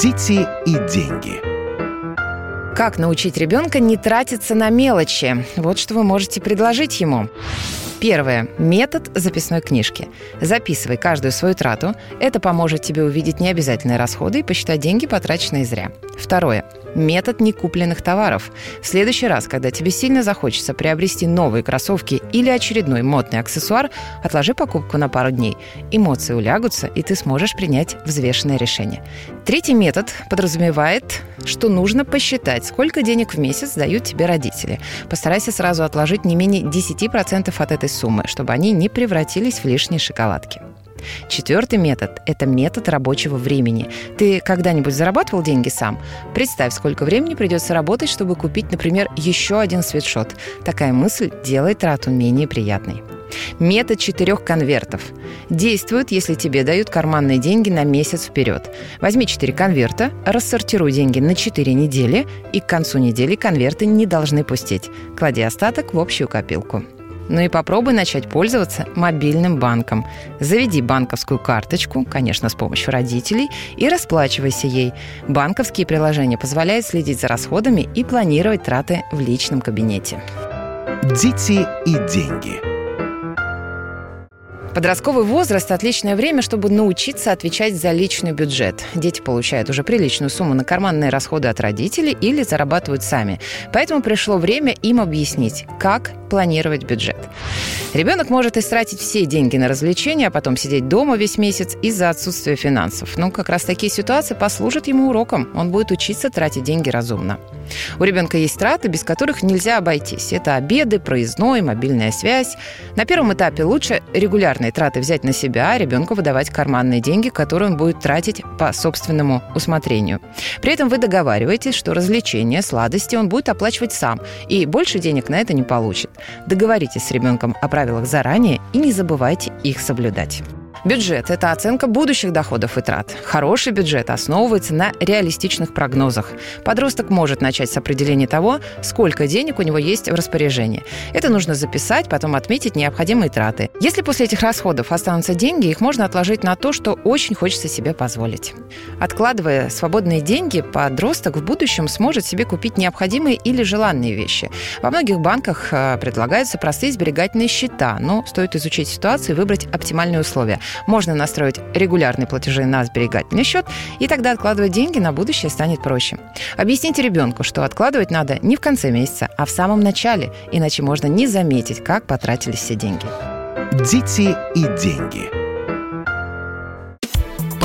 Дети и деньги. Как научить ребенка не тратиться на мелочи? Вот что вы можете предложить ему. Первое. Метод записной книжки. Записывай каждую свою трату. Это поможет тебе увидеть необязательные расходы и посчитать деньги, потраченные зря. Второе. Метод некупленных товаров. В следующий раз, когда тебе сильно захочется приобрести новые кроссовки или очередной модный аксессуар, отложи покупку на пару дней. Эмоции улягутся, и ты сможешь принять взвешенное решение. Третий метод подразумевает, что нужно посчитать, сколько денег в месяц дают тебе родители. Постарайся сразу отложить не менее 10% от этой суммы, чтобы они не превратились в лишние шоколадки. Четвертый метод – это метод рабочего времени. Ты когда-нибудь зарабатывал деньги сам? Представь, сколько времени придется работать, чтобы купить, например, еще один свитшот. Такая мысль делает трату менее приятной. Метод четырех конвертов. Действует, если тебе дают карманные деньги на месяц вперед. Возьми четыре конверта, рассортируй деньги на четыре недели, и к концу недели конверты не должны пустеть. Клади остаток в общую копилку. Ну и попробуй начать пользоваться мобильным банком. Заведи банковскую карточку, конечно, с помощью родителей, и расплачивайся ей. Банковские приложения позволяют следить за расходами и планировать траты в личном кабинете. Дети и деньги. Подростковый возраст – отличное время, чтобы научиться отвечать за личный бюджет. Дети получают уже приличную сумму на карманные расходы от родителей или зарабатывают сами. Поэтому пришло время им объяснить, как планировать бюджет. Ребенок может истратить все деньги на развлечения, а потом сидеть дома весь месяц из-за отсутствия финансов. Ну, как раз такие ситуации послужат ему уроком. Он будет учиться тратить деньги разумно. У ребенка есть траты, без которых нельзя обойтись. Это обеды, проездной, мобильная связь. На первом этапе лучше регулярные траты взять на себя, а ребенку выдавать карманные деньги, которые он будет тратить по собственному усмотрению. При этом вы договариваетесь, что развлечения, сладости он будет оплачивать сам, и больше денег на это не получит. Договоритесь с ребенком о правилах заранее и не забывайте их соблюдать. Бюджет – это оценка будущих доходов и трат. Хороший бюджет основывается на реалистичных прогнозах. Подросток может начать с определения того, сколько денег у него есть в распоряжении. Это нужно записать, потом отметить необходимые траты. Если после этих расходов останутся деньги, их можно отложить на то, что очень хочется себе позволить. Откладывая свободные деньги, подросток в будущем сможет себе купить необходимые или желанные вещи. Во многих банках э, предлагаются простые сберегательные счета, но стоит изучить ситуацию и выбрать оптимальные условия. Можно настроить регулярные платежи на сберегательный счет, и тогда откладывать деньги на будущее станет проще. Объясните ребенку, что откладывать надо не в конце месяца, а в самом начале, иначе можно не заметить, как потратились все деньги. Дети и деньги.